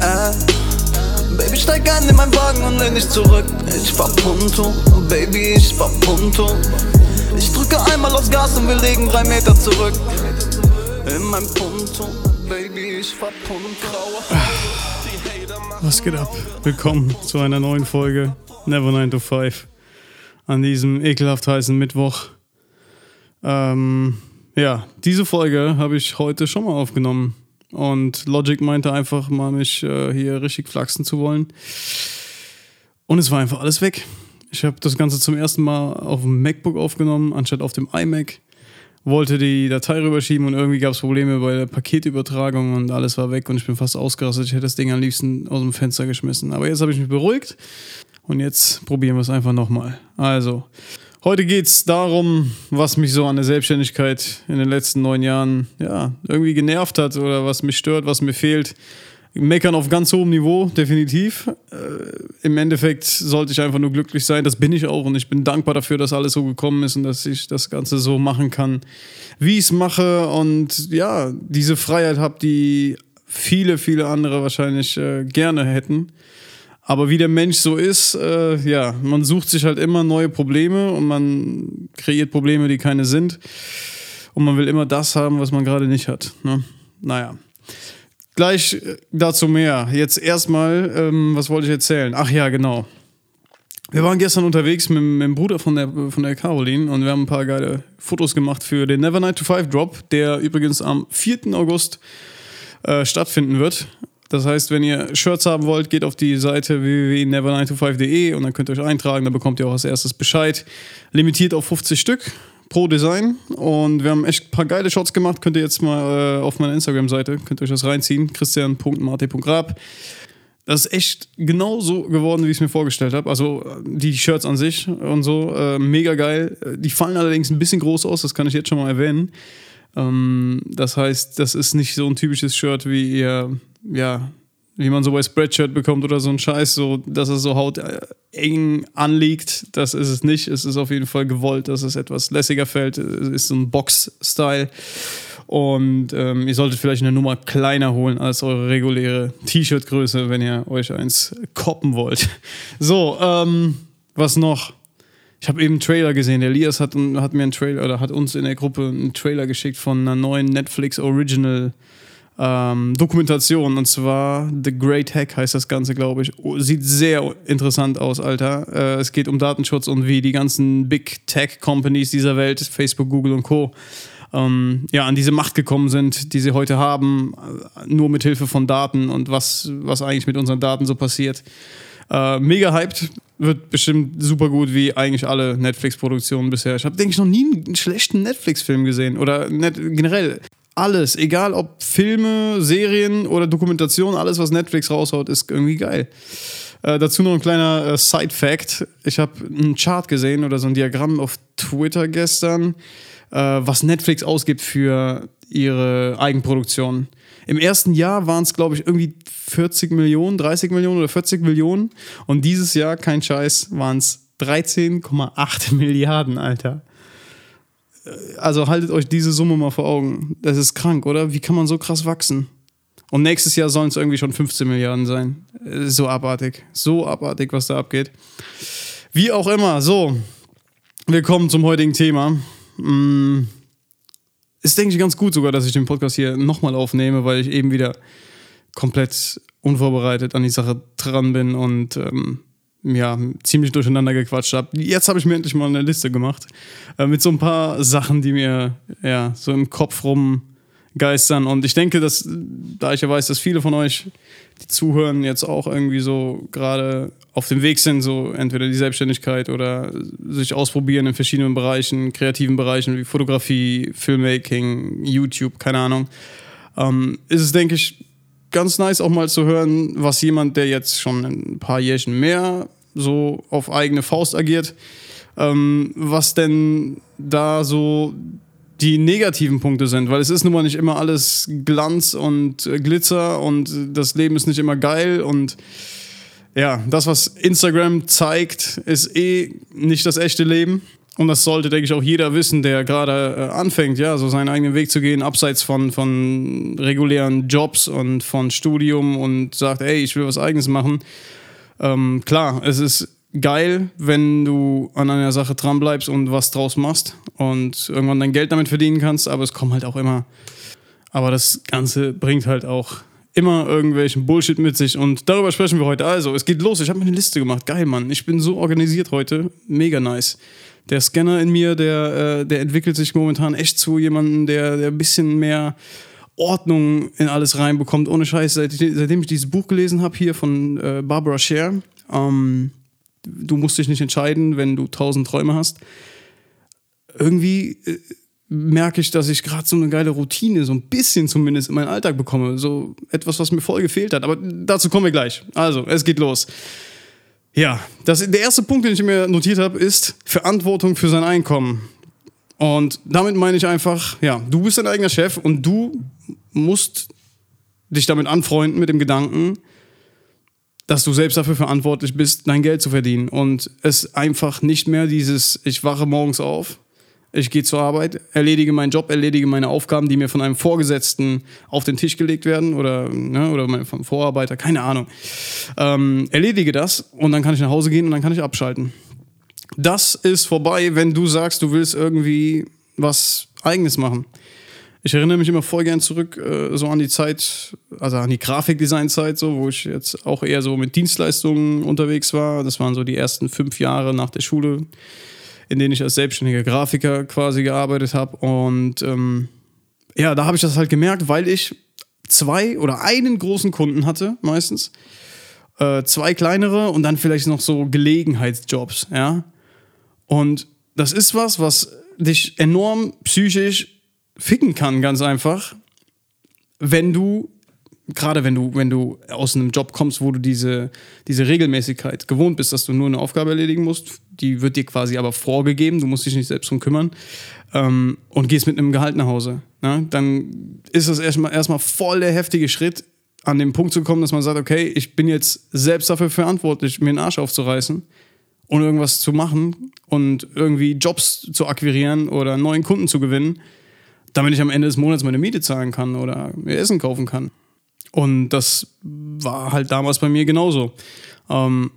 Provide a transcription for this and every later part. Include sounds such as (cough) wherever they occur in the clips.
Äh, Baby, steig ein in meinen Wagen und lehn dich zurück. Ich fahr Punto, Baby, ich fahr Punto. Ich drücke einmal aufs Gas und wir legen drei Meter zurück. In meinem Punto, Baby, ich fahr Punto. Was geht ab? Willkommen zu einer neuen Folge Never 9 to 5 an diesem ekelhaft heißen Mittwoch. Ähm, ja, diese Folge habe ich heute schon mal aufgenommen und Logic meinte einfach mal, mich äh, hier richtig flachsen zu wollen. Und es war einfach alles weg. Ich habe das Ganze zum ersten Mal auf dem MacBook aufgenommen, anstatt auf dem iMac. Wollte die Datei rüberschieben und irgendwie gab es Probleme bei der Paketübertragung und alles war weg und ich bin fast ausgerastet. Ich hätte das Ding am liebsten aus dem Fenster geschmissen. Aber jetzt habe ich mich beruhigt und jetzt probieren wir es einfach nochmal. Also, heute geht es darum, was mich so an der Selbstständigkeit in den letzten neun Jahren ja, irgendwie genervt hat oder was mich stört, was mir fehlt. Meckern auf ganz hohem Niveau, definitiv. Äh, Im Endeffekt sollte ich einfach nur glücklich sein. Das bin ich auch und ich bin dankbar dafür, dass alles so gekommen ist und dass ich das Ganze so machen kann, wie ich es mache und ja, diese Freiheit habe, die viele, viele andere wahrscheinlich äh, gerne hätten. Aber wie der Mensch so ist, äh, ja, man sucht sich halt immer neue Probleme und man kreiert Probleme, die keine sind. Und man will immer das haben, was man gerade nicht hat. Ne? Naja. Gleich äh, dazu mehr. Jetzt erstmal, ähm, was wollte ich erzählen? Ach ja, genau. Wir waren gestern unterwegs mit, mit dem Bruder von der, von der Caroline und wir haben ein paar geile Fotos gemacht für den Never Night to Five Drop, der übrigens am 4. August äh, stattfinden wird. Das heißt, wenn ihr Shirts haben wollt, geht auf die Seite www.never925.de und dann könnt ihr euch eintragen, dann bekommt ihr auch als erstes Bescheid. Limitiert auf 50 Stück pro Design und wir haben echt ein paar geile Shots gemacht. Könnt ihr jetzt mal äh, auf meiner Instagram-Seite, könnt ihr euch das reinziehen, christian.marte.grab. Das ist echt genau so geworden, wie ich es mir vorgestellt habe. Also die Shirts an sich und so, äh, mega geil. Die fallen allerdings ein bisschen groß aus, das kann ich jetzt schon mal erwähnen. Ähm, das heißt, das ist nicht so ein typisches Shirt, wie ihr ja, wie man so bei Spreadshirt bekommt oder so ein Scheiß, so, dass es so hauteng anliegt. Das ist es nicht. Es ist auf jeden Fall gewollt, dass es etwas lässiger fällt. Es ist so ein Box-Style. Und ähm, ihr solltet vielleicht eine Nummer kleiner holen als eure reguläre T-Shirt-Größe, wenn ihr euch eins koppen wollt. (laughs) So, ähm, was noch? Ich habe eben einen Trailer gesehen. Der Elias hat, hat mir einen Trailer oder hat uns in der Gruppe einen Trailer geschickt von einer neuen Netflix Original ähm, Dokumentation und zwar The Great Hack heißt das Ganze, glaube ich. Oh, sieht sehr interessant aus, Alter. Äh, es geht um Datenschutz und wie die ganzen Big Tech Companies dieser Welt, Facebook, Google und Co. Ähm, ja, an diese Macht gekommen sind, die sie heute haben, äh, nur mit Hilfe von Daten und was, was eigentlich mit unseren Daten so passiert. Äh, mega hyped, wird bestimmt super gut, wie eigentlich alle Netflix-Produktionen bisher. Ich habe, denke ich, noch nie einen schlechten Netflix-Film gesehen oder net generell alles, egal ob Filme, Serien oder Dokumentation, alles, was Netflix raushaut, ist irgendwie geil. Äh, dazu noch ein kleiner äh, Side-Fact. Ich habe einen Chart gesehen oder so ein Diagramm auf Twitter gestern, äh, was Netflix ausgibt für ihre Eigenproduktion. Im ersten Jahr waren es, glaube ich, irgendwie 40 Millionen, 30 Millionen oder 40 Millionen. Und dieses Jahr, kein Scheiß, waren es 13,8 Milliarden, Alter also haltet euch diese Summe mal vor Augen. Das ist krank, oder? Wie kann man so krass wachsen? Und nächstes Jahr sollen es irgendwie schon 15 Milliarden sein. So abartig. So abartig, was da abgeht. Wie auch immer, so. Willkommen zum heutigen Thema. Mm, ist, denke ich, ganz gut sogar, dass ich den Podcast hier nochmal aufnehme, weil ich eben wieder komplett unvorbereitet an die Sache dran bin und ähm, ja, ziemlich durcheinander gequatscht habe. Jetzt habe ich mir endlich mal eine Liste gemacht äh, mit so ein paar Sachen, die mir ja so im Kopf rumgeistern. Und ich denke, dass, da ich ja weiß, dass viele von euch, die zuhören, jetzt auch irgendwie so gerade auf dem Weg sind, so entweder die Selbstständigkeit oder sich ausprobieren in verschiedenen Bereichen, kreativen Bereichen wie Fotografie, Filmmaking, YouTube, keine Ahnung, ähm, ist es, denke ich, ganz nice auch mal zu hören, was jemand, der jetzt schon ein paar Jährchen mehr so auf eigene Faust agiert, ähm, was denn da so die negativen Punkte sind, weil es ist nun mal nicht immer alles Glanz und äh, Glitzer und das Leben ist nicht immer geil und ja, das, was Instagram zeigt, ist eh nicht das echte Leben. und das sollte, denke ich, auch jeder wissen, der gerade äh, anfängt, ja, so seinen eigenen Weg zu gehen, abseits von, von regulären Jobs und von Studium und sagt, ey, ich will was Eigenes machen. Ähm, klar, es ist geil, wenn du an einer Sache dranbleibst und was draus machst und irgendwann dein Geld damit verdienen kannst, aber es kommt halt auch immer. Aber das Ganze bringt halt auch immer irgendwelchen Bullshit mit sich und darüber sprechen wir heute. Also, es geht los. Ich habe mir eine Liste gemacht. Geil, Mann. Ich bin so organisiert heute. Mega nice. Der Scanner in mir, der, äh, der entwickelt sich momentan echt zu jemandem, der, der ein bisschen mehr Ordnung in alles reinbekommt. Ohne Scheiß. Seit, seitdem ich dieses Buch gelesen habe hier von äh, Barbara Scher, ähm, du musst dich nicht entscheiden, wenn du tausend Träume hast. Irgendwie äh, merke ich, dass ich gerade so eine geile Routine, so ein bisschen zumindest in meinen Alltag bekomme. So etwas, was mir voll gefehlt hat. Aber dazu kommen wir gleich. Also, es geht los. Ja, das, der erste Punkt, den ich mir notiert habe, ist Verantwortung für sein Einkommen. Und damit meine ich einfach, ja, du bist dein eigener Chef und du musst dich damit anfreunden mit dem Gedanken, dass du selbst dafür verantwortlich bist, dein Geld zu verdienen. Und es einfach nicht mehr dieses, ich wache morgens auf, ich gehe zur Arbeit, erledige meinen Job, erledige meine Aufgaben, die mir von einem Vorgesetzten auf den Tisch gelegt werden oder, ne, oder vom Vorarbeiter, keine Ahnung. Ähm, erledige das und dann kann ich nach Hause gehen und dann kann ich abschalten. Das ist vorbei, wenn du sagst, du willst irgendwie was Eigenes machen. Ich erinnere mich immer voll gern zurück, äh, so an die Zeit, also an die Grafikdesign-Zeit, so, wo ich jetzt auch eher so mit Dienstleistungen unterwegs war. Das waren so die ersten fünf Jahre nach der Schule, in denen ich als selbstständiger Grafiker quasi gearbeitet habe. Und ähm, ja, da habe ich das halt gemerkt, weil ich zwei oder einen großen Kunden hatte, meistens. Äh, zwei kleinere und dann vielleicht noch so Gelegenheitsjobs, ja. Und das ist was, was dich enorm psychisch ficken kann, ganz einfach, wenn du, gerade wenn du, wenn du aus einem Job kommst, wo du diese, diese Regelmäßigkeit gewohnt bist, dass du nur eine Aufgabe erledigen musst, die wird dir quasi aber vorgegeben, du musst dich nicht selbst drum kümmern ähm, und gehst mit einem Gehalt nach Hause. Ne? Dann ist das erstmal, erstmal voll der heftige Schritt, an den Punkt zu kommen, dass man sagt, okay, ich bin jetzt selbst dafür verantwortlich, mir den Arsch aufzureißen und irgendwas zu machen und irgendwie Jobs zu akquirieren oder neuen Kunden zu gewinnen damit ich am Ende des Monats meine Miete zahlen kann oder mir Essen kaufen kann. Und das war halt damals bei mir genauso. Ähm,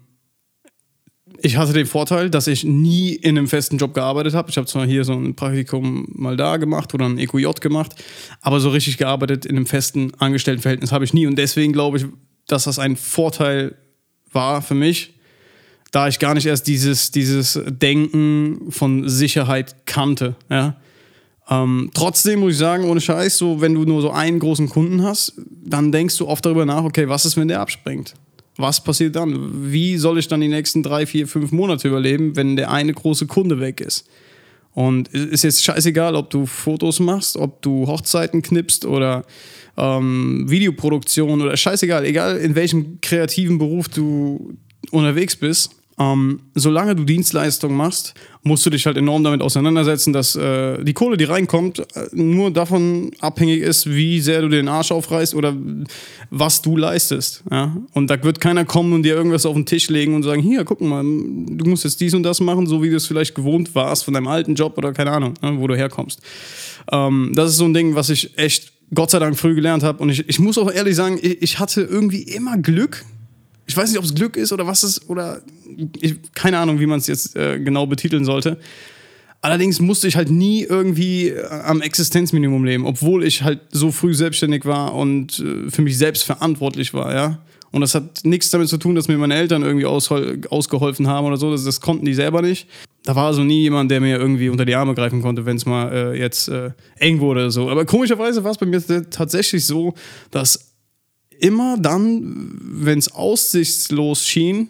ich hatte den Vorteil, dass ich nie in einem festen Job gearbeitet habe. Ich habe zwar hier so ein Praktikum mal da gemacht oder ein EQJ gemacht, aber so richtig gearbeitet in einem festen Angestelltenverhältnis habe ich nie. Und deswegen glaube ich, dass das ein Vorteil war für mich, da ich gar nicht erst dieses, dieses Denken von Sicherheit kannte. Ja? Ähm, trotzdem muss ich sagen, ohne Scheiß, so wenn du nur so einen großen Kunden hast, dann denkst du oft darüber nach, okay, was ist, wenn der abspringt? Was passiert dann? Wie soll ich dann die nächsten drei, vier, fünf Monate überleben, wenn der eine große Kunde weg ist? Und ist jetzt scheißegal, ob du Fotos machst, ob du Hochzeiten knippst oder ähm, Videoproduktion oder scheißegal, egal in welchem kreativen Beruf du unterwegs bist ähm, solange du Dienstleistungen machst, musst du dich halt enorm damit auseinandersetzen, dass äh, die Kohle, die reinkommt, äh, nur davon abhängig ist, wie sehr du den Arsch aufreißt oder was du leistest. Ja? Und da wird keiner kommen und dir irgendwas auf den Tisch legen und sagen, hier, guck mal, du musst jetzt dies und das machen, so wie du es vielleicht gewohnt warst von deinem alten Job oder keine Ahnung, ne, wo du herkommst. Ähm, das ist so ein Ding, was ich echt Gott sei Dank früh gelernt habe. Und ich, ich muss auch ehrlich sagen, ich, ich hatte irgendwie immer Glück, ich weiß nicht, ob es Glück ist oder was es oder ich, keine Ahnung, wie man es jetzt äh, genau betiteln sollte. Allerdings musste ich halt nie irgendwie äh, am Existenzminimum leben, obwohl ich halt so früh selbstständig war und äh, für mich selbst verantwortlich war, ja. Und das hat nichts damit zu tun, dass mir meine Eltern irgendwie ausgeholfen haben oder so. Das, das, konnten die selber nicht. Da war also nie jemand, der mir irgendwie unter die Arme greifen konnte, wenn es mal äh, jetzt äh, eng wurde oder so. Aber komischerweise war es bei mir tatsächlich so, dass immer dann, wenn es aussichtslos schien,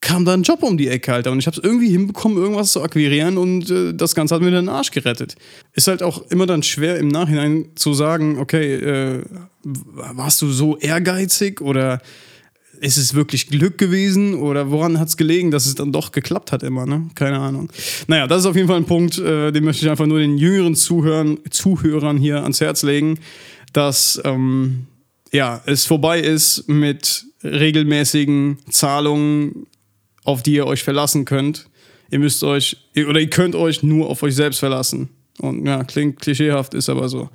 kam da ein Job um die Ecke, Alter. Und ich habe es irgendwie hinbekommen, irgendwas zu akquirieren und äh, das Ganze hat mir den Arsch gerettet. Ist halt auch immer dann schwer im Nachhinein zu sagen, okay, äh, warst du so ehrgeizig oder ist es wirklich Glück gewesen oder woran hat es gelegen, dass es dann doch geklappt hat immer, ne? Keine Ahnung. Naja, das ist auf jeden Fall ein Punkt, äh, den möchte ich einfach nur den jüngeren Zuhörern, Zuhörern hier ans Herz legen, dass ähm, ja, es vorbei ist mit regelmäßigen Zahlungen, auf die ihr euch verlassen könnt. Ihr müsst euch, oder ihr könnt euch nur auf euch selbst verlassen. Und ja, klingt klischeehaft, ist aber so.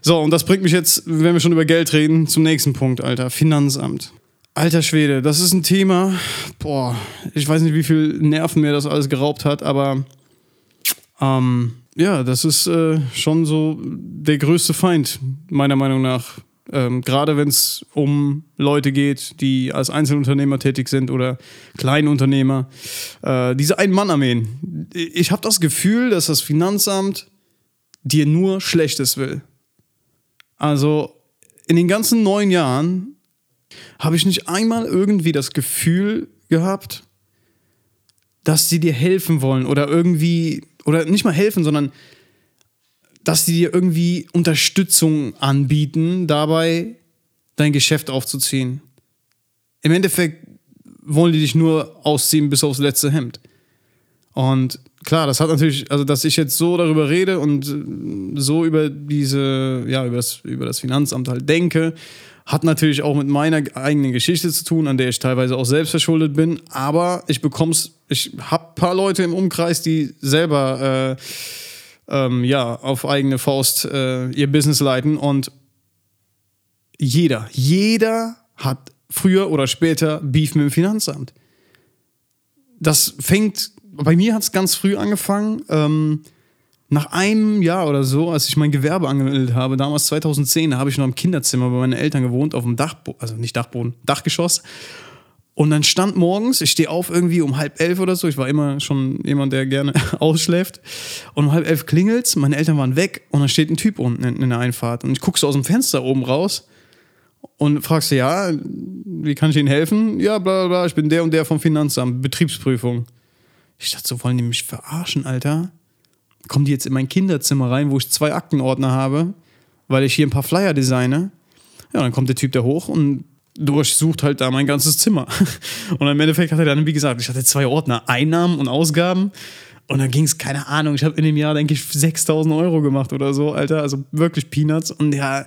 So, und das bringt mich jetzt, wenn wir schon über Geld reden, zum nächsten Punkt, Alter. Finanzamt. Alter Schwede, das ist ein Thema, boah, ich weiß nicht, wie viel Nerven mir das alles geraubt hat, aber ähm, ja, das ist äh, schon so der größte Feind, meiner Meinung nach. Ähm, Gerade wenn es um Leute geht, die als Einzelunternehmer tätig sind oder Kleinunternehmer. Äh, diese Ein-Mann-Armeen. Ich habe das Gefühl, dass das Finanzamt dir nur Schlechtes will. Also in den ganzen neun Jahren habe ich nicht einmal irgendwie das Gefühl gehabt, dass sie dir helfen wollen oder irgendwie, oder nicht mal helfen, sondern dass sie dir irgendwie Unterstützung anbieten, dabei dein Geschäft aufzuziehen. Im Endeffekt wollen die dich nur ausziehen bis aufs letzte Hemd. Und klar, das hat natürlich, also dass ich jetzt so darüber rede und so über diese, ja, über das, über das Finanzamt halt denke, hat natürlich auch mit meiner eigenen Geschichte zu tun, an der ich teilweise auch selbst verschuldet bin. Aber ich bekomm's, ich habe paar Leute im Umkreis, die selber äh, ähm, ja auf eigene Faust äh, ihr Business leiten und jeder, jeder hat früher oder später Beef mit dem Finanzamt. Das fängt, bei mir hat es ganz früh angefangen. Ähm, nach einem Jahr oder so, als ich mein Gewerbe angemeldet habe, damals 2010, da habe ich noch im Kinderzimmer bei meinen Eltern gewohnt, auf dem Dachboden, also nicht Dachboden, Dachgeschoss. Und dann stand morgens, ich stehe auf irgendwie um halb elf oder so, ich war immer schon jemand, der gerne (laughs) ausschläft. Und um halb elf klingelt's, meine Eltern waren weg und dann steht ein Typ unten in, der Einfahrt. Und ich gucke so aus dem Fenster oben raus und fragst ja, wie kann ich Ihnen helfen? Ja, bla bla bla, ich bin der und der vom Finanzamt, Betriebsprüfung. Ich dachte, so wollen die mich verarschen, Alter kommen die jetzt in mein Kinderzimmer rein, wo ich zwei Aktenordner habe, weil ich hier ein paar Flyer designe. Ja, dann kommt der Typ da hoch und durchsucht halt da mein ganzes Zimmer. (laughs) Und im Endeffekt hat er dann, wie gesagt, ich hatte zwei Ordner, Einnahmen und Ausgaben. Und dann ging es, keine Ahnung, ich habe in dem Jahr, denke ich, 6000 Euro gemacht oder so, Alter. Also wirklich Peanuts. Und ja,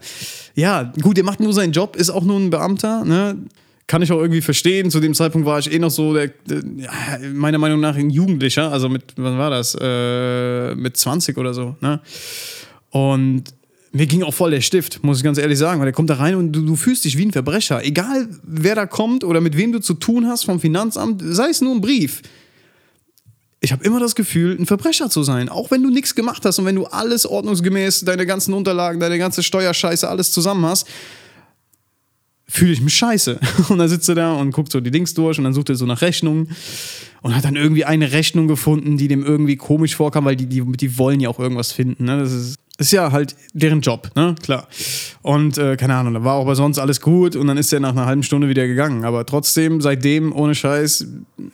ja, gut, der macht nur seinen Job, ist auch nur ein Beamter, ne? kann ich auch irgendwie verstehen. Zu dem Zeitpunkt war ich eh noch so, der, der meiner Meinung nach ein Jugendlicher, also mit, wann war das? Äh, mit 20 oder so. Ne? Und mir ging auch voll der Stift, muss ich ganz ehrlich sagen, weil der kommt da rein und du, du fühlst dich wie ein Verbrecher. Egal, wer da kommt oder mit wem du zu tun hast vom Finanzamt, sei es nur ein Brief. Ich habe immer das Gefühl, ein Verbrecher zu sein, auch wenn du nichts gemacht hast und wenn du alles ordnungsgemäß, deine ganzen Unterlagen, deine ganze Steuerscheiße, alles zusammen hast fühle ich mich scheiße. (laughs) Und dann sitzt er da und guckt so die Dings durch und dann sucht er so nach Rechnungen und hat dann irgendwie eine Rechnung gefunden, die dem irgendwie komisch vorkam, weil die, die, die wollen ja auch irgendwas finden. Ne? Das ist, ist ja halt deren Job, ne? Klar. Und äh, keine Ahnung, da war auch bei sonst alles gut und dann ist er nach einer halben Stunde wieder gegangen. Aber trotzdem, seitdem, ohne Scheiß,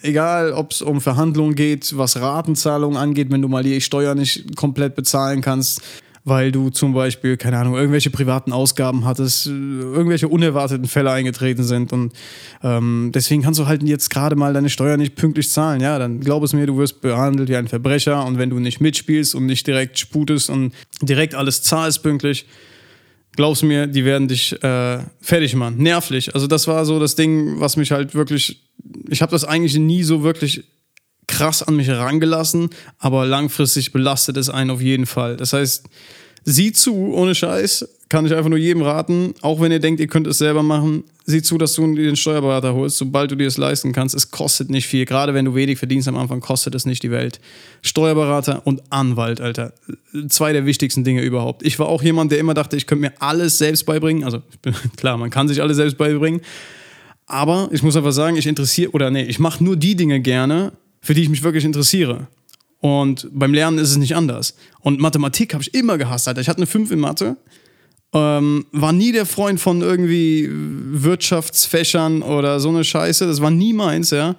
egal ob es um Verhandlungen geht, was Ratenzahlungen angeht, wenn du mal die Steuer nicht komplett bezahlen kannst, weil du zum Beispiel, keine Ahnung, irgendwelche privaten Ausgaben hattest, irgendwelche unerwarteten Fälle eingetreten sind und ähm, deswegen kannst du halt jetzt gerade mal deine Steuer nicht pünktlich zahlen, ja, dann glaub es mir, du wirst behandelt wie ein Verbrecher und wenn du nicht mitspielst und nicht direkt sputest und direkt alles zahlst pünktlich, glaubst mir, die werden dich äh, fertig machen, nervlich. Also das war so das Ding, was mich halt wirklich, ich habe das eigentlich nie so wirklich krass an mich herangelassen, aber langfristig belastet es einen auf jeden Fall. Das heißt, sieh zu, ohne Scheiß, kann ich einfach nur jedem raten, auch wenn ihr denkt, ihr könnt es selber machen, sieh zu, dass du dir den Steuerberater holst, sobald du dir es leisten kannst. Es kostet nicht viel, gerade wenn du wenig verdienst am Anfang, kostet es nicht die Welt. Steuerberater und Anwalt, Alter. Zwei der wichtigsten Dinge überhaupt. Ich war auch jemand, der immer dachte, ich könnte mir alles selbst beibringen. Also (laughs) klar, man kann sich alles selbst beibringen. Aber ich muss einfach sagen, ich interessiere, oder nee, ich mache nur die Dinge gerne, für die ich mich wirklich interessiere. Und beim Lernen ist es nicht anders. Und Mathematik habe ich immer gehasst, Alter. Ich hatte eine 5 in Mathe. Ähm, war nie der Freund von irgendwie Wirtschaftsfächern oder so eine Scheiße. Das war nie meins, ja.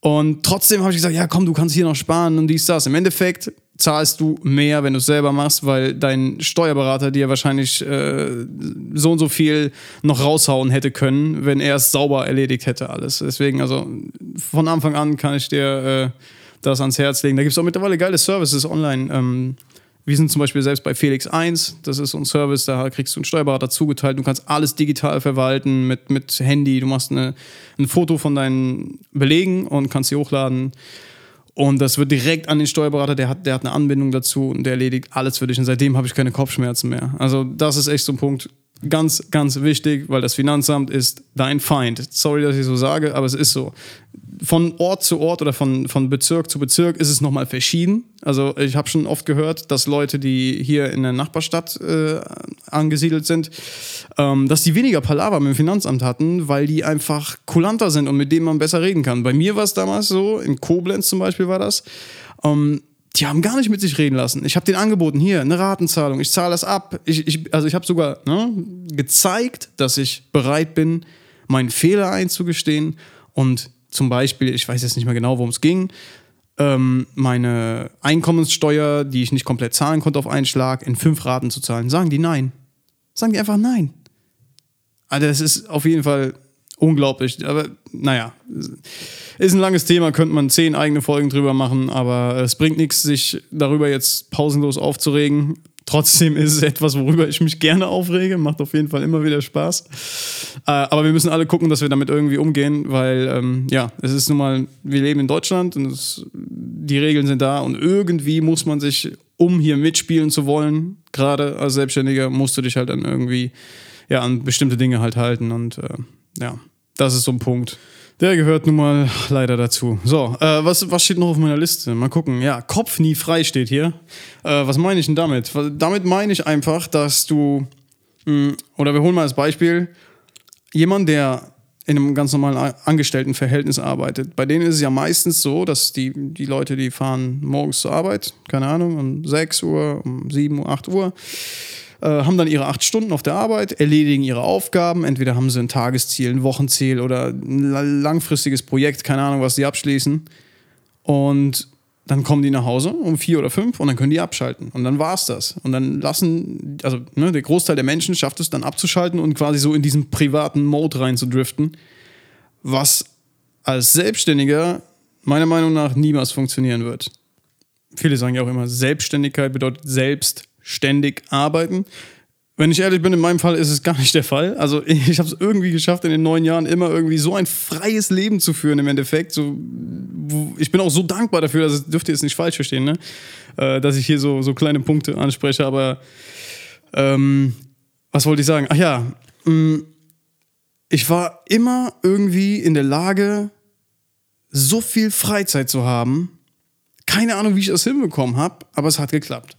Und trotzdem habe ich gesagt, ja komm, du kannst hier noch sparen und dies, das. Im Endeffekt zahlst du mehr, wenn du es selber machst, weil dein Steuerberater dir wahrscheinlich äh, so und so viel noch raushauen hätte können, wenn er es sauber erledigt hätte alles. Deswegen, also von Anfang an kann ich dir äh, das ans Herz legen. Da gibt es auch mittlerweile geile Services online. Ähm, wir sind zum Beispiel selbst bei Felix 1, das ist so ein Service, da kriegst du einen Steuerberater zugeteilt, du kannst alles digital verwalten mit, mit Handy, du machst eine, ein Foto von deinen Belegen und kannst sie hochladen Und das wird direkt an den Steuerberater, der hat, der hat eine Anbindung dazu und der erledigt alles für dich. Und seitdem habe ich keine Kopfschmerzen mehr. Also, das ist echt so ein Punkt, ganz, ganz wichtig, weil das Finanzamt ist dein Feind. Sorry, dass ich so sage, aber es ist so. Von Ort zu Ort oder von, von Bezirk zu Bezirk ist es nochmal verschieden. Also ich habe schon oft gehört, dass Leute, die hier in der Nachbarstadt äh, angesiedelt sind, ähm, dass die weniger Palaver mit dem Finanzamt hatten, weil die einfach kulanter sind und mit denen man besser reden kann. Bei mir war es damals so, in Koblenz zum Beispiel war das. Ähm, die haben gar nicht mit sich reden lassen. Ich habe den angeboten, hier, eine Ratenzahlung, ich zahle das ab. Ich, ich, also ich habe sogar ne, gezeigt, dass ich bereit bin, meinen Fehler einzugestehen und zum Beispiel, ich weiß jetzt nicht mehr genau, worum es ging, ähm, meine Einkommenssteuer, die ich nicht komplett zahlen konnte auf einen Schlag, in fünf Raten zu zahlen. Sagen die nein. Sagen die einfach nein. Also das ist auf jeden Fall unglaublich. Aber naja, ist ein langes Thema, könnte man zehn eigene Folgen drüber machen, aber es bringt nichts, sich darüber jetzt pausenlos aufzuregen. Trotzdem ist es etwas, worüber ich mich gerne aufrege. Macht auf jeden Fall immer wieder Spaß. Äh, aber wir müssen alle gucken, dass wir damit irgendwie umgehen, weil ähm, ja, es ist nun mal, wir leben in Deutschland und es, die Regeln sind da und irgendwie muss man sich, um hier mitspielen zu wollen, gerade als Selbstständiger, musst du dich halt dann irgendwie ja, an bestimmte Dinge halt halten und äh, ja, das ist so ein Punkt. Der gehört nun mal leider dazu. So, äh, was, was steht noch auf meiner Liste? Mal gucken. Ja, Kopf nie frei steht hier. Äh, was meine ich denn damit? Damit meine ich einfach, dass du, mh, hm, oder wir holen mal als Beispiel, jemand, der in einem ganz normalen Angestelltenverhältnis arbeitet. Bei denen ist es ja meistens so, dass die, die Leute, die fahren morgens zur Arbeit, keine Ahnung, um 6 Uhr, um 7 Uhr, 8 Uhr, äh, haben dann ihre acht Stunden auf der Arbeit, erledigen ihre Aufgaben. Entweder haben sie ein Tagesziel, ein Wochenziel oder ein langfristiges Projekt, keine Ahnung, was sie abschließen. Und dann kommen die nach Hause um vier oder fünf und dann können die abschalten. Und dann war es das. Und dann lassen, also ne, der Großteil der Menschen schafft es dann abzuschalten und quasi so in diesen privaten Mode reinzudriften, was als Selbstständiger meiner Meinung nach niemals funktionieren wird. Viele sagen ja auch immer, Selbstständigkeit bedeutet selbst ständig arbeiten. Wenn ich ehrlich bin, in meinem Fall ist es gar nicht der Fall. Also (laughs) ich habe es irgendwie geschafft, in den neun Jahren immer irgendwie so ein freies Leben zu führen im Endeffekt. So, ich bin auch so dankbar dafür, das dürft ihr jetzt nicht falsch verstehen, ne? Äh, dass ich hier so, so kleine Punkte anspreche. Aber ähm, was wollte ich sagen? Ach ja, mm, ich war immer irgendwie in der Lage, so viel Freizeit zu haben. Keine Ahnung, wie ich das hinbekommen habe, aber es hat geklappt.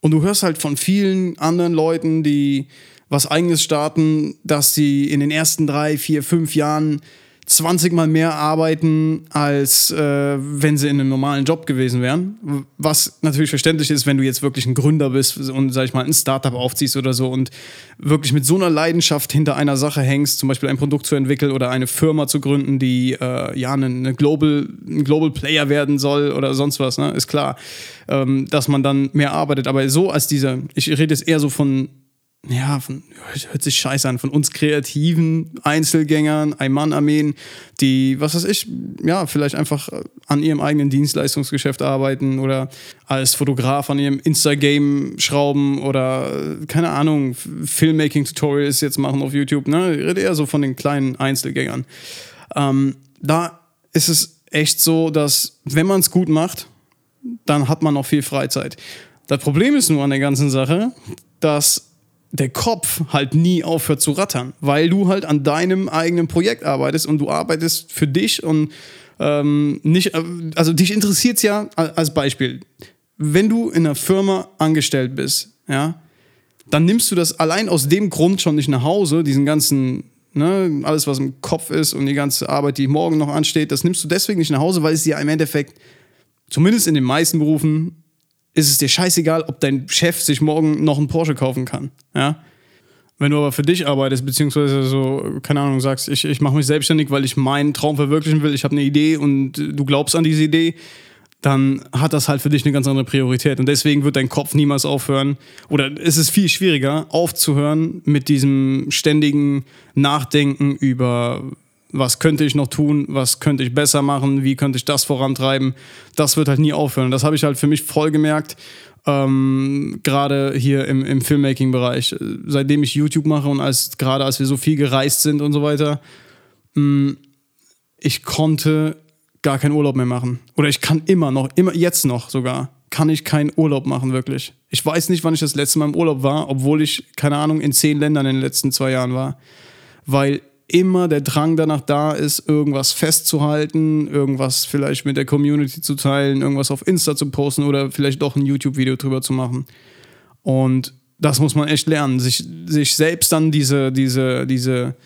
Und du hörst halt von vielen anderen Leuten, die was eigenes starten, dass sie in den ersten drei, vier, fünf Jahren 20 mal mehr arbeiten, als äh, wenn sie in einem normalen Job gewesen wären. Was natürlich verständlich ist, wenn du jetzt wirklich ein Gründer bist und, sag ich mal, ein Startup aufziehst oder so und wirklich mit so einer Leidenschaft hinter einer Sache hängst, zum Beispiel ein Produkt zu entwickeln oder eine Firma zu gründen, die äh, ja eine, eine, Global, ein Global Player werden soll oder sonst was, ne? ist klar, ähm, dass man dann mehr arbeitet. Aber so als dieser, ich rede jetzt eher so von ja, von, hört sich scheiße an, von uns kreativen Einzelgängern, Ein-Mann-Armeen, die, was weiß ich, ja, vielleicht einfach an ihrem eigenen Dienstleistungsgeschäft arbeiten oder als Fotograf an ihrem Insta-Game schrauben oder, keine Ahnung, Filmmaking-Tutorials jetzt machen auf YouTube, ne? Ich rede eher so von den kleinen Einzelgängern. Ähm, da ist es echt so, dass, wenn man es gut macht, dann hat man noch viel Freizeit. Das Problem ist nur an der ganzen Sache, dass der Kopf halt nie aufhört zu rattern, weil du halt an deinem eigenen Projekt arbeitest und du arbeitest für dich und ähm, nicht, äh, also dich interessiert es ja als Beispiel, wenn du in einer Firma angestellt bist, ja, dann nimmst du das allein aus dem Grund schon nicht nach Hause, diesen ganzen, ne, alles was im Kopf ist und die ganze Arbeit, die morgen noch ansteht, das nimmst du deswegen nicht nach Hause, weil es dir im Endeffekt, zumindest in den meisten Berufen, ist es dir scheißegal, ob dein Chef sich morgen noch einen Porsche kaufen kann. Ja? Wenn du aber für dich arbeitest, beziehungsweise so, keine Ahnung, sagst, ich, ich mache mich selbstständig, weil ich meinen Traum verwirklichen will, ich habe eine Idee und du glaubst an diese Idee, dann hat das halt für dich eine ganz andere Priorität. Und deswegen wird dein Kopf niemals aufhören, oder es ist viel schwieriger, aufzuhören mit diesem ständigen Nachdenken über was könnte ich noch tun, was könnte ich besser machen, wie könnte ich das vorantreiben. Das wird halt nie aufhören. Das habe ich halt für mich voll gemerkt, ähm, gerade hier im, im Filmmaking-Bereich. Seitdem ich YouTube mache und als gerade als wir so viel gereist sind und so weiter, mh, mm, ich konnte gar keinen Urlaub mehr machen. Oder ich kann immer noch, immer jetzt noch sogar, kann ich keinen Urlaub machen, wirklich. Ich weiß nicht, wann ich das letzte Mal im Urlaub war, obwohl ich, keine Ahnung, in zehn Ländern in den letzten zwei Jahren war. Weil immer der Drang danach da ist, irgendwas festzuhalten, irgendwas vielleicht mit der Community zu teilen, irgendwas auf Insta zu posten oder vielleicht doch ein YouTube-Video drüber zu machen. Und das muss man echt lernen, sich, sich selbst dann diese, diese, diese,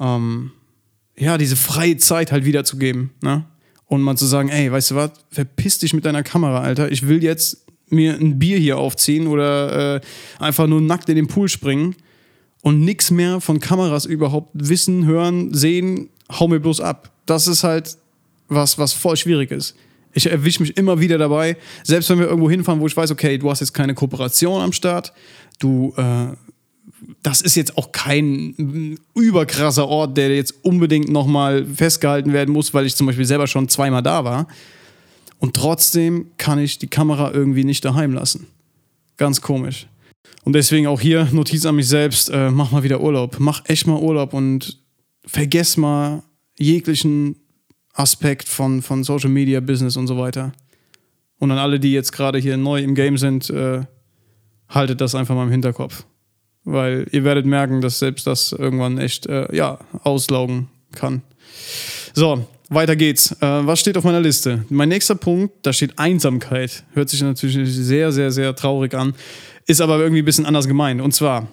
ähm, ja, diese freie Zeit halt wiederzugeben. Ne? Und mal zu sagen, ey, weißt du was, verpiss dich mit deiner Kamera, Alter. Ich will jetzt mir ein Bier hier aufziehen oder äh, einfach nur nackt in den Pool springen und nichts mehr von Kameras überhaupt wissen, hören, sehen, hau mir bloß ab. Das ist halt was, was voll schwierig ist. Ich erwische mich immer wieder dabei, selbst wenn wir irgendwo hinfahren, wo ich weiß, okay, du hast jetzt keine Kooperation am Start, du, äh, das ist jetzt auch kein überkrasser Ort, der jetzt unbedingt nochmal festgehalten werden muss, weil ich zum Beispiel selber schon zweimal da war. Und trotzdem kann ich die Kamera irgendwie nicht daheim lassen. Ganz komisch. Und deswegen auch hier Notiz an mich selbst, äh, mach mal wieder Urlaub. Mach echt mal Urlaub und vergess mal jeglichen Aspekt von, von Social Media, Business und so weiter. Und an alle, die jetzt gerade hier neu im Game sind, äh, haltet das einfach mal im Hinterkopf. Weil ihr werdet merken, dass selbst das irgendwann echt, äh, ja, auslaugen kann. So, weiter geht's. Äh, was steht auf meiner Liste? Mein nächster Punkt, da steht Einsamkeit. Hört sich natürlich sehr, sehr, sehr traurig an. Ist aber irgendwie ein bisschen anders gemeint. Und zwar,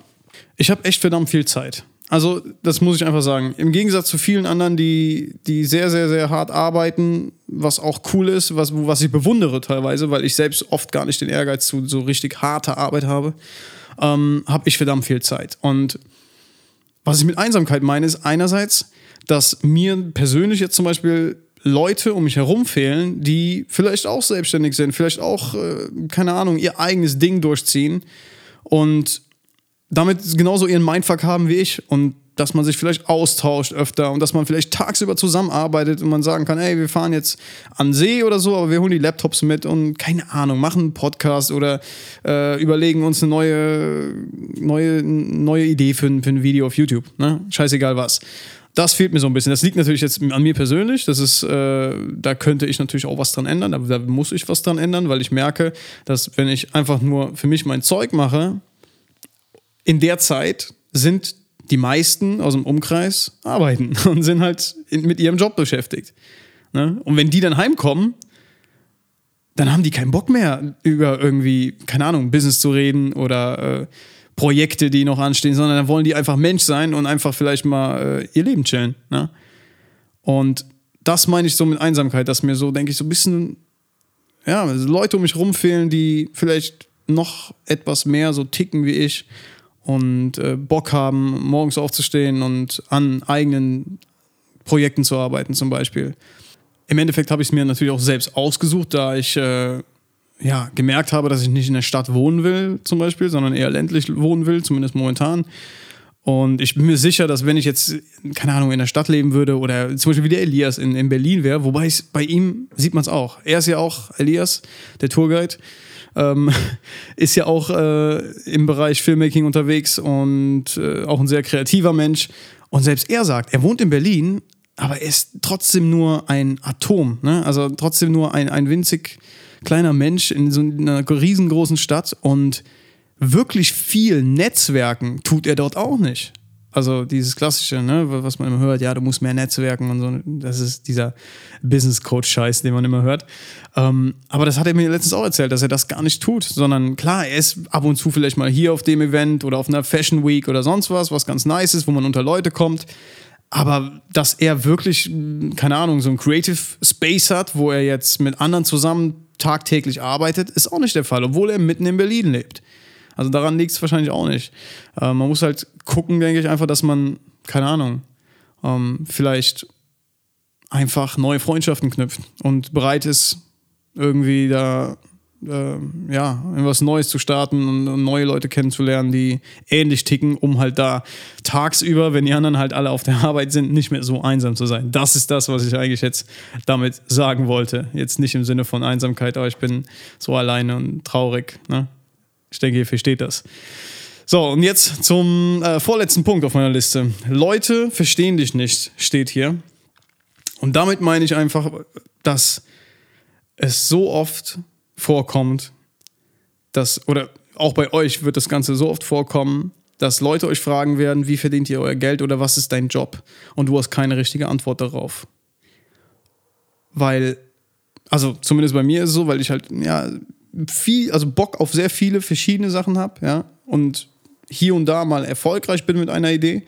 ich habe echt verdammt viel Zeit. Also, das muss ich einfach sagen. Im Gegensatz zu vielen anderen, die, die sehr, sehr, sehr hart arbeiten, was auch cool ist, was, was ich bewundere teilweise, weil ich selbst oft gar nicht den Ehrgeiz zu so richtig harter Arbeit habe, ähm, habe ich verdammt viel Zeit. Und was ich mit Einsamkeit meine, ist einerseits, dass mir persönlich jetzt zum Beispiel Leute um mich herum fehlen, die vielleicht auch selbstständig sind, vielleicht auch, äh, keine Ahnung, ihr eigenes Ding durchziehen und damit genauso ihren Mindfuck haben wie ich und dass man sich vielleicht austauscht öfter und dass man vielleicht tagsüber zusammenarbeitet und man sagen kann, ey, wir fahren jetzt an See oder so, aber wir holen die Laptops mit und keine Ahnung, machen einen Podcast oder äh, überlegen uns eine neue, neue, neue Idee für, für ein Video auf YouTube. Ne? Scheißegal was. Das fehlt mir so ein bisschen. Das liegt natürlich jetzt an mir persönlich. Das ist, äh, da könnte ich natürlich auch was dran ändern. Da, da muss ich was dran ändern, weil ich merke, dass wenn ich einfach nur für mich mein Zeug mache, in der Zeit sind die meisten aus dem Umkreis arbeiten (laughs) und sind halt mit ihrem Job beschäftigt. Ne? Und wenn die dann heimkommen, dann haben die keinen Bock mehr über irgendwie, keine Ahnung, Business zu reden oder äh, Projekte, die noch anstehen, sondern dann wollen die einfach Mensch sein und einfach vielleicht mal äh, ihr Leben chillen. Ne? Und das meine ich so mit Einsamkeit, dass mir so, denke ich, so ein bisschen, ja, Leute um mich rum fehlen, die vielleicht noch etwas mehr so ticken wie ich und äh, Bock haben, morgens aufzustehen und an eigenen Projekten zu arbeiten, zum Beispiel. Im Endeffekt habe ich es mir natürlich auch selbst ausgesucht, da ich äh, ja, gemerkt habe, dass ich nicht in der Stadt wohnen will, zum Beispiel, sondern eher ländlich wohnen will, zumindest momentan. Und ich bin mir sicher, dass wenn ich jetzt, keine Ahnung, in der Stadt leben würde oder zum Beispiel wie der Elias in, in Berlin wäre, wobei ich, bei ihm sieht man es auch. Er ist ja auch, Elias, der Tourguide, ähm, (laughs) ist ja auch äh, im Bereich Filmmaking unterwegs und äh, auch ein sehr kreativer Mensch. Und selbst er sagt, er wohnt in Berlin, aber er ist trotzdem nur ein Atom, ne? also trotzdem nur ein, ein winzig kleiner Mensch in so einer riesengroßen Stadt und wirklich viel Netzwerken tut er dort auch nicht. Also dieses klassische, ne, was man immer hört, ja, du musst mehr Netzwerken und so, das ist dieser Business Coach Scheiß, den man immer hört. Ähm, aber das hat er mir letztens auch erzählt, dass er das gar nicht tut, sondern klar, er ist ab und zu vielleicht mal hier auf dem Event oder auf einer Fashion Week oder sonst was, was ganz nice ist, wo man unter Leute kommt. Aber dass er wirklich, keine Ahnung, so ein Creative Space hat, wo er jetzt mit anderen zusammen tagtäglich arbeitet, ist auch nicht der Fall, obwohl er mitten in Berlin lebt. Also daran liegt es wahrscheinlich auch nicht. Äh, man muss halt gucken, denke ich, einfach, dass man, keine Ahnung, ähm, vielleicht einfach neue Freundschaften knüpft und bereit ist, irgendwie da äh, ja, etwas Neues zu starten und, neue Leute kennenzulernen, die ähnlich ticken, um halt da tagsüber, wenn die anderen halt alle auf der Arbeit sind, nicht mehr so einsam zu sein. Das ist das, was ich eigentlich jetzt damit sagen wollte. Jetzt nicht im Sinne von Einsamkeit, aber ich bin so alleine und traurig. Ne? Ich denke, ihr versteht das. So, und jetzt zum äh, vorletzten Punkt auf meiner Liste. Leute verstehen dich nicht, steht hier. Und damit meine ich einfach, dass es so oft vorkommt, dass, oder auch bei euch wird das Ganze so oft vorkommen, dass Leute euch fragen werden, wie verdient ihr euer Geld oder was ist dein Job? Und du hast keine richtige Antwort darauf. Weil, also zumindest bei mir ist es so, weil ich halt, ja, viel, also Bock auf sehr viele verschiedene Sachen habe, ja, und hier und da mal erfolgreich bin mit einer Idee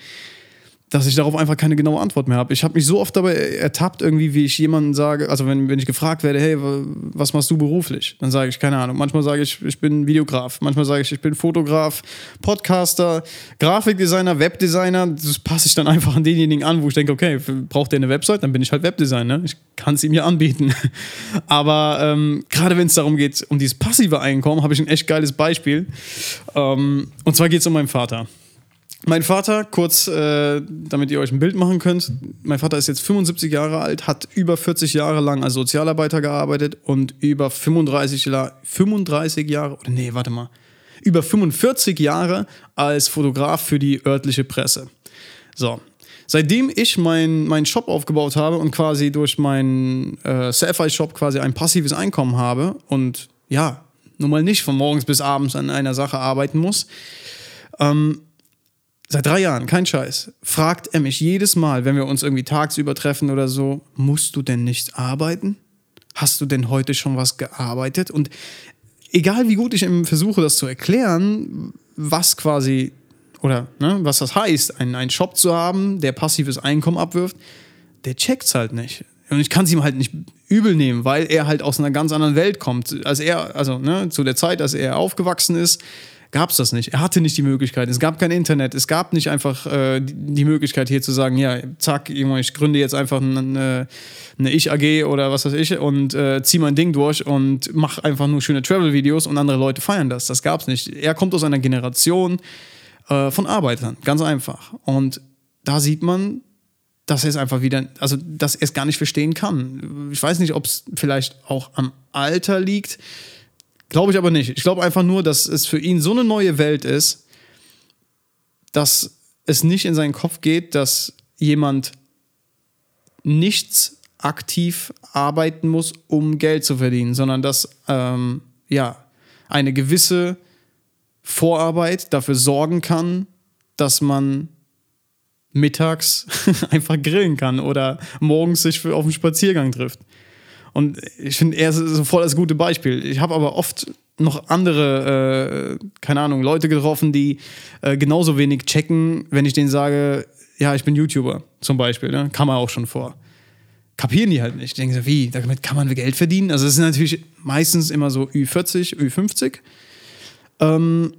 dass ich darauf einfach keine genaue Antwort mehr habe. Ich habe mich so oft dabei ertappt, irgendwie, wie ich jemanden sage, also wenn, wenn ich gefragt werde, hey, was machst du beruflich? Dann sage ich, keine Ahnung. Manchmal sage ich, ich bin Videograf. Manchmal sage ich, ich bin Fotograf, Podcaster, Grafikdesigner, Webdesigner. Das passe ich dann einfach an denjenigen an, wo ich denke, okay, braucht der eine Website? Dann bin ich halt Webdesigner. Ich kann es ihm ja anbieten. (laughs) Aber ähm, gerade wenn es darum geht, um dieses passive Einkommen, habe ich ein echt geiles Beispiel. Ähm, und zwar geht es um meinen Vater. Mein Vater, kurz, äh, damit ihr euch ein Bild machen könnt, mein Vater ist jetzt 75 Jahre alt, hat über 40 Jahre lang als Sozialarbeiter gearbeitet und über 35, 35 Jahre, oder nee, warte mal, über 45 Jahre als Fotograf für die örtliche Presse. So, seitdem ich meinen mein Shop aufgebaut habe und quasi durch meinen äh, Selfie-Shop quasi ein passives Einkommen habe und ja, nun mal nicht von morgens bis abends an einer Sache arbeiten muss, ähm, Seit drei Jahren, kein Scheiß. Fragt er mich jedes Mal, wenn wir uns irgendwie tagsüber treffen oder so, musst du denn nicht arbeiten? Hast du denn heute schon was gearbeitet? Und egal wie gut ich ihm versuche, das zu erklären, was quasi oder ne, was das heißt, einen, einen Shop zu haben, der passives Einkommen abwirft, der checkt's halt nicht. Und ich kann es ihm halt nicht übel nehmen, weil er halt aus einer ganz anderen Welt kommt. Als er, also ne, zu der Zeit, als er aufgewachsen ist, gab es das nicht. Er hatte nicht die Möglichkeit. Es gab kein Internet. Es gab nicht einfach äh, die Möglichkeit hier zu sagen, ja, zack, ich gründe jetzt einfach eine, eine Ich-AG oder was weiß ich und äh, ziehe mein Ding durch und mache einfach nur schöne Travel-Videos und andere Leute feiern das. Das gab es nicht. Er kommt aus einer Generation äh, von Arbeitern, ganz einfach. Und da sieht man, dass er es einfach wieder, also dass er es gar nicht verstehen kann. Ich weiß nicht, ob es vielleicht auch am Alter liegt Glaube ich aber nicht. Ich glaube einfach nur, dass es für ihn so eine neue Welt ist, dass es nicht in seinen Kopf geht, dass jemand nichts aktiv arbeiten muss, um Geld zu verdienen, sondern dass ähm, ja eine gewisse Vorarbeit dafür sorgen kann, dass man mittags (laughs) einfach grillen kann oder morgens sich auf einen Spaziergang trifft. Und ich finde, er ist so voll das gute Beispiel. Ich habe aber oft noch andere, äh, keine Ahnung, Leute getroffen, die äh, genauso wenig checken, wenn ich denen sage, ja, ich bin YouTuber zum Beispiel. Ne? Kam man auch schon vor. Kapieren die halt nicht. Ich denke so, wie, damit kann man Geld verdienen? Also es sind natürlich meistens immer so Ü40, Ü50. Ähm,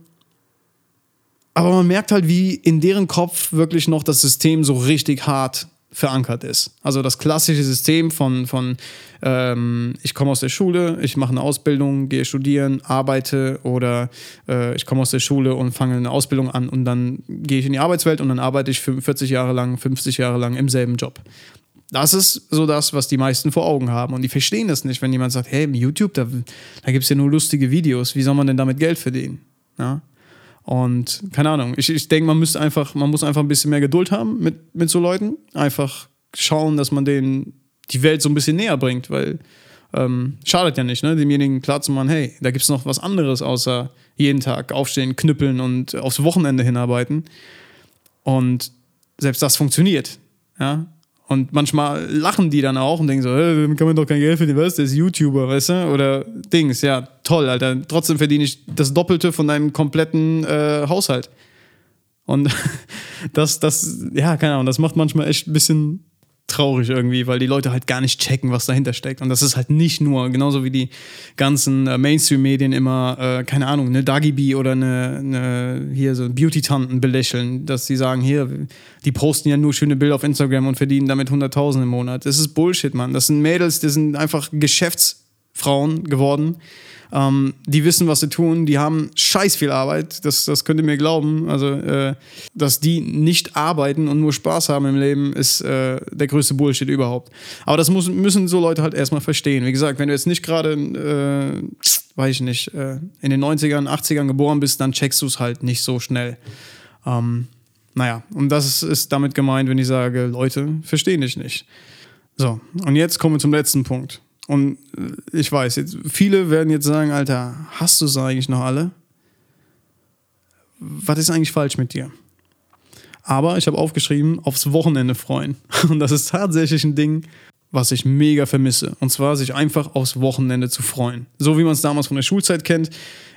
aber man merkt halt, wie in deren Kopf wirklich noch das System so richtig hart verankert ist. Also das klassische System von, von ähm, ich komme aus der Schule, ich mache eine Ausbildung, gehe studieren, arbeite oder äh, ich komme aus der Schule und fange eine Ausbildung an und dann gehe ich in die Arbeitswelt und dann arbeite ich 40 Jahre lang, 50 Jahre lang im selben Job. Das ist so das, was die meisten vor Augen haben. Und die verstehen das nicht, wenn jemand sagt, hey, YouTube, da, da gibt es ja nur lustige Videos, wie soll man denn damit Geld verdienen? Ja? Und keine Ahnung, ich, ich denke, man müsste einfach, man muss einfach ein bisschen mehr Geduld haben mit, mit so Leuten. Einfach schauen, dass man denen die Welt so ein bisschen näher bringt, weil ähm, schadet ja nicht, ne? demjenigen klar zu machen, hey, da gibt es noch was anderes außer jeden Tag aufstehen, knüppeln und aufs Wochenende hinarbeiten. Und selbst das funktioniert. Ja? Und manchmal lachen die dann auch und denken so, hey, kann man doch kein Geld verdienen, was? Der ist YouTuber, weißt du? Oder Dings, ja, toll, Alter. Trotzdem verdiene ich das Doppelte von deinem kompletten äh, Haushalt. Und (laughs) das, das, ja, keine Ahnung, das macht manchmal echt ein bisschen traurig irgendwie, weil die Leute halt gar nicht checken, was dahinter steckt. Und das ist halt nicht nur, genauso wie die ganzen äh, Mainstream-Medien immer, äh, keine Ahnung, eine Dagibi oder eine, eine hier so Beauty-Tanten belächeln, dass sie sagen, hier, die posten ja nur schöne Bilder auf Instagram und verdienen damit 100.000 im Monat. Das ist Bullshit, Mann. Das sind Mädels, die sind einfach Geschäftsfrauen geworden ähm, die wissen, was sie tun, die haben scheiß viel Arbeit, das, das könnt ihr mir glauben. Also, äh, dass die nicht arbeiten und nur Spaß haben im Leben, ist äh, der größte Bullshit überhaupt. Aber das muss, müssen so Leute halt erstmal verstehen. Wie gesagt, wenn du jetzt nicht gerade, äh, weiß ich nicht, äh, in den 90ern, 80ern geboren bist, dann checkst du es halt nicht so schnell. Ähm, naja, und das ist damit gemeint, wenn ich sage, Leute verstehen dich nicht. So, und jetzt kommen wir zum letzten Punkt. Und äh, ich weiß, jetzt, viele werden jetzt sagen, Alter, hast du es eigentlich noch alle? Was ist eigentlich falsch mit dir? Aber ich habe aufgeschrieben, aufs Wochenende freuen. (laughs) Und das ist tatsächlich ein Ding, was ich mega vermisse. Und zwar sich einfach aufs Wochenende zu freuen. So wie man es damals von der Schulzeit kennt.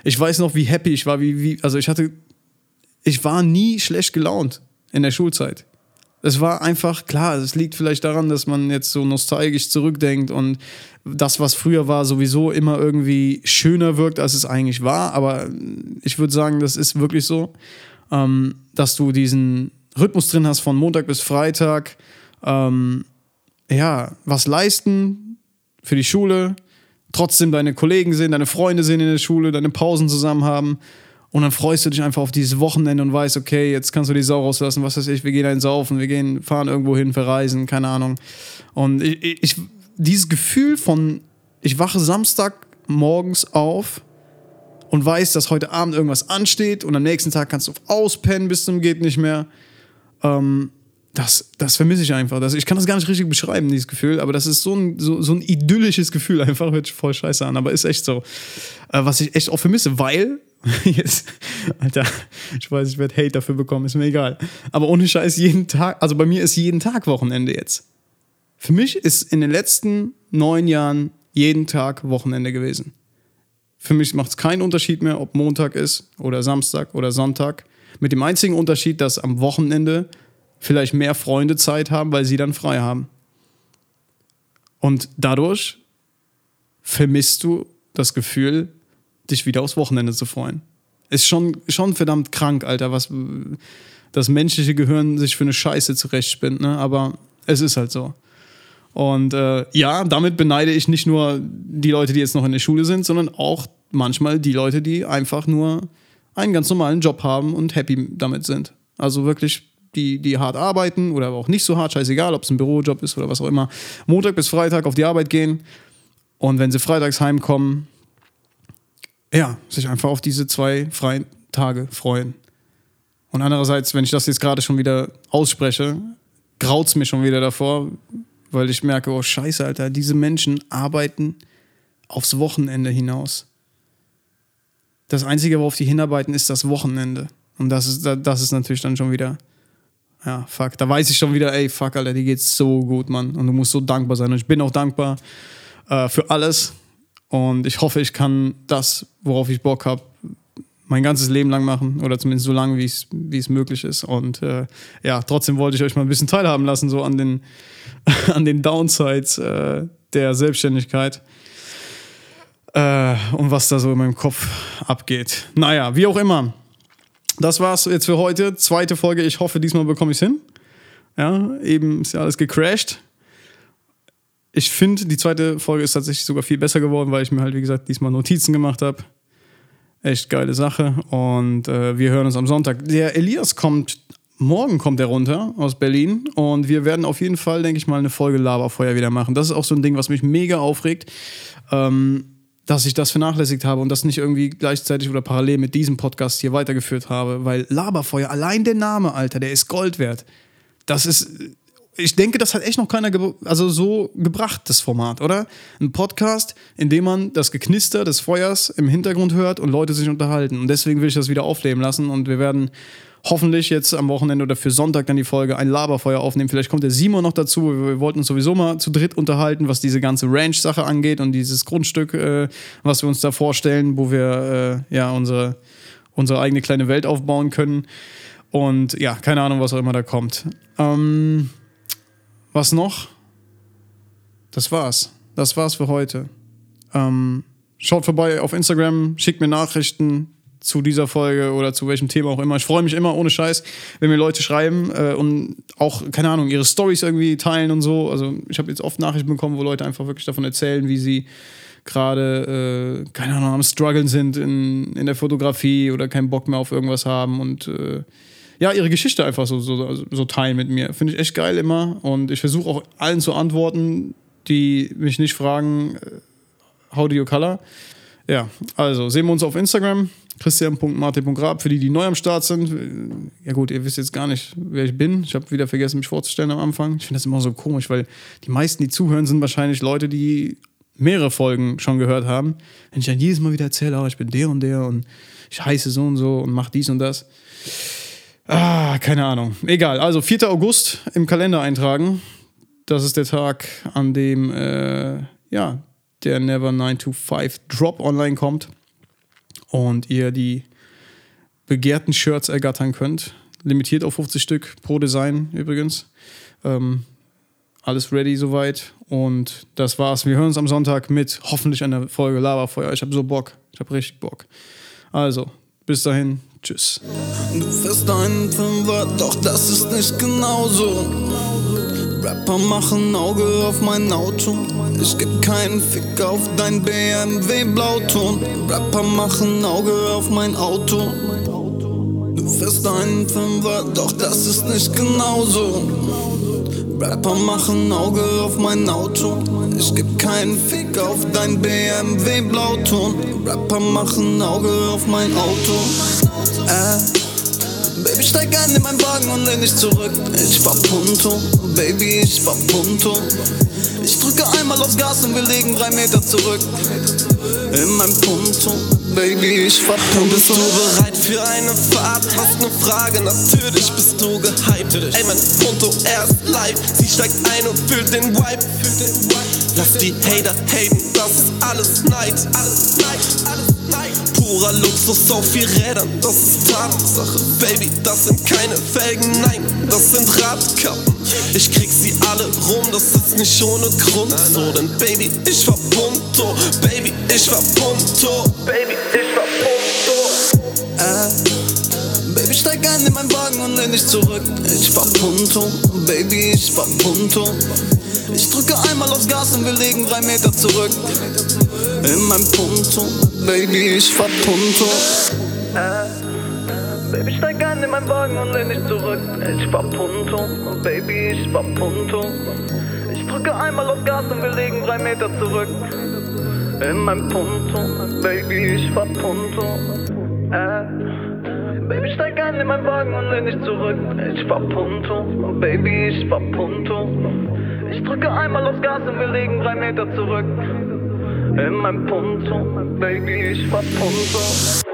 Ich weiß noch, wie happy ich war, wie, wie, also ich hatte, ich war nie schlecht gelaunt in der Schulzeit. Es war einfach, klar, es liegt vielleicht daran, dass man jetzt so nostalgisch zurückdenkt und das, was früher war, sowieso immer irgendwie schöner wirkt, als es eigentlich war. Aber ich würde sagen, das ist wirklich so, ähm, dass du diesen Rhythmus drin hast von Montag bis Freitag. Ähm, ja, was leisten für die Schule, trotzdem deine Kollegen sehen, deine Freunde sehen in der Schule, deine Pausen zusammen haben. Und dann freust du dich einfach auf dieses Wochenende und weißt, okay, jetzt kannst du die Sau rauslassen, was weiß ich, wir gehen ein Saufen, wir gehen, fahren irgendwo hin, verreisen, keine Ahnung. Und ich, ich dieses Gefühl von, ich wache Samstag morgens auf und weiß, dass heute Abend irgendwas ansteht und am nächsten Tag kannst du auspennen bis zum geht nicht mehr. Ähm, das, das vermisse ich einfach. Das, ich kann das gar nicht richtig beschreiben, dieses Gefühl, aber das ist so ein, so, so ein idyllisches Gefühl, einfach hört sich voll scheiße an, aber ist echt so. Äh, was ich echt auch vermisse, weil, (laughs) jetzt, Alter, ich weiß, ich werde Hate dafür bekommen, ist mir egal. Aber ohne Scheiß, jeden Tag, also bei mir ist jeden Tag Wochenende jetzt. Für mich ist in den letzten neun Jahren jeden Tag Wochenende gewesen. Für mich macht es keinen Unterschied mehr, ob Montag ist oder Samstag oder Sonntag. Mit dem einzigen Unterschied, dass am Wochenende vielleicht mehr Freunde Zeit haben, weil sie dann frei haben. Und dadurch vermisst du das Gefühl, dich wieder aufs Wochenende zu freuen. Ist schon, schon verdammt krank, Alter, was das menschliche Gehirn sich für eine Scheiße zurechtspinnt, ne? aber es ist halt so. Und äh, ja, damit beneide ich nicht nur die Leute, die jetzt noch in der Schule sind, sondern auch manchmal die Leute, die einfach nur einen ganz normalen Job haben und happy damit sind. Also wirklich die, die hart arbeiten oder auch nicht so hart, scheißegal, ob es ein Bürojob ist oder was auch immer, Montag bis Freitag auf die Arbeit gehen und wenn sie freitags heimkommen, ja, sich einfach auf diese zwei freien Tage freuen. Und andererseits, wenn ich das jetzt gerade schon wieder ausspreche, graut es mir schon wieder davor, weil ich merke, oh scheiße, Alter, diese Menschen arbeiten aufs Wochenende hinaus. Das Einzige, worauf die hinarbeiten, ist das Wochenende. Und das ist, das ist natürlich dann schon wieder ja, fuck. Da weiß ich schon wieder, ey, fuck, Alter, die geht's so gut, Mann. Und du musst so dankbar sein. Und ich bin auch dankbar äh, für alles. Und ich hoffe, ich kann das, worauf ich Bock habe, mein ganzes Leben lang machen. Oder zumindest so lange, wie es möglich ist. Und äh, ja, trotzdem wollte ich euch mal ein bisschen teilhaben lassen, so an den, (laughs) an den Downsides äh, der Selbstständigkeit. Äh, und was da so in meinem Kopf abgeht. Naja, wie auch immer das war's jetzt für heute. Zweite Folge. Ich hoffe, diesmal bekomme ich es hin. Ja, eben ist ja alles gecrashed. Ich finde, die zweite Folge ist tatsächlich sogar viel besser geworden, weil ich mir halt, wie gesagt, diesmal Notizen gemacht habe. Echt geile Sache. Und äh, wir hören uns am Sonntag. Der Elias kommt, morgen kommt er runter aus Berlin. Und wir werden auf jeden Fall, denke ich mal, eine Folge Laberfeuer wieder machen. Das ist auch so ein Ding, was mich mega aufregt. Ähm, dass ich das vernachlässigt habe und das nicht irgendwie gleichzeitig oder parallel mit diesem Podcast hier weitergeführt habe, weil Laberfeuer, allein der Name, Alter, der ist Gold wert. Das ist, ich denke, das hat echt noch keiner also so gebracht, das Format, oder? Ein Podcast, in dem man das Geknister des Feuers im Hintergrund hört und Leute sich unterhalten. Und deswegen will ich das wieder aufleben lassen und wir werden hoffentlich jetzt am Wochenende oder für Sonntag dann die Folge ein Laberfeuer aufnehmen. Vielleicht kommt der Simon noch dazu. Wir wollten uns sowieso mal zu dritt unterhalten, was diese ganze Ranch-Sache angeht und dieses Grundstück, äh, was wir uns da vorstellen, wo wir äh, ja unsere, unsere eigene kleine Welt aufbauen können. Und ja, keine Ahnung, was auch immer da kommt. Ähm, was noch? Das war's. Das war's für heute. Ähm, schaut vorbei auf Instagram, schickt mir Nachrichten, zu dieser Folge oder zu welchem Thema auch immer. Ich freue mich immer ohne Scheiß, wenn mir Leute schreiben äh, und auch, keine Ahnung, ihre Stories irgendwie teilen und so. Also ich habe jetzt oft Nachrichten bekommen, wo Leute einfach wirklich davon erzählen, wie sie gerade, äh, keine Ahnung, am Struggeln sind in, in der Fotografie oder keinen Bock mehr auf irgendwas haben und äh, ja, ihre Geschichte einfach so, so, so teilen mit mir. Finde ich echt geil immer und ich versuche auch allen zu antworten, die mich nicht fragen, äh, how do you color? Ja, also sehen wir uns auf Instagram Christian.martin.grab, für die, die neu am Start sind. Ja gut, ihr wisst jetzt gar nicht, wer ich bin. Ich habe wieder vergessen, mich vorzustellen am Anfang. Ich finde das immer so komisch, weil die meisten, die zuhören, sind wahrscheinlich Leute, die mehrere Folgen schon gehört haben. Wenn ich dann jedes Mal wieder erzähle, oh, ich bin der und der und ich heiße so und so und mache dies und das. Ah, keine Ahnung. Egal. Also 4. August im Kalender eintragen. Das ist der Tag, an dem äh, ja, der Never 925 Drop online kommt und ihr die begehrten Shirts ergattern könnt. Limitiert auf 50 Stück pro Design übrigens. Ähm, alles ready soweit. Und das war's. Wir hören uns am Sonntag mit hoffentlich einer Folge Laberfeuer. Ich habe so Bock. Ich habe richtig Bock. Also, bis dahin. Tschüss. Du fährst einen Fünfer, doch das ist nicht genauso. Rapper machen Auge auf mein Auto. Ich geb keinen Fick auf dein BMW Blauton. Rapper machen Auge auf mein Auto. Du fährst einen Fünfer, doch das ist nicht genauso. Rapper machen Auge auf mein Auto. Ich geb keinen Fick auf dein BMW Blauton. Rapper machen Auge auf mein Auto. Äh. Baby, steig ein in meinen Wagen und lehn dich zurück. Ich fahr Punto, Baby, ich fahr Punto. Ich drücke einmal aufs Gas und wir legen drei Meter zurück. In meinem Punto, Baby, ich Punto. Bist du bereit für eine Fahrt? Hast ne Frage? Natürlich bist du gehypt. Ey, mein Punto, er ist live. Sie steigt ein und fühlt den Vibe. Lass die Hater haten, das ist alles Neid. Alles Neid, alles Neid. Purer Luxus auf vier Rädern, das ist Tatsache. Baby, das sind keine Felgen, nein, das sind Radkappen. Ich krieg sie alle rum, das ist nicht ohne Grund so. Denn Baby, ich war Punto, Baby, ich war Punto, Baby, ich war Punto. Äh. Baby, steig ein in meinen Wagen und lehn dich zurück. Ich fahr Punto, Baby, ich fahr Punto. Ich drücke einmal aufs Gas und wir legen drei Meter zurück. In meinem Punto, Baby, ich fahr Punto. Äh. Baby, steig ein in meinen Wagen und lehn dich zurück. Ich fahr Punto, Baby, ich fahr Punto. Ich drücke einmal aufs Gas und wir legen drei Meter zurück. In meinem Punto, Baby, ich fahr Punto. Äh. Baby, steig ein in meinen Wagen und lehn dich zurück. Ich fahr Punto, Baby, ich fahr Punto. Ich drücke einmal aufs Gas und wir legen drei Meter zurück. In meinem Punto, Baby, ich fahr Punto.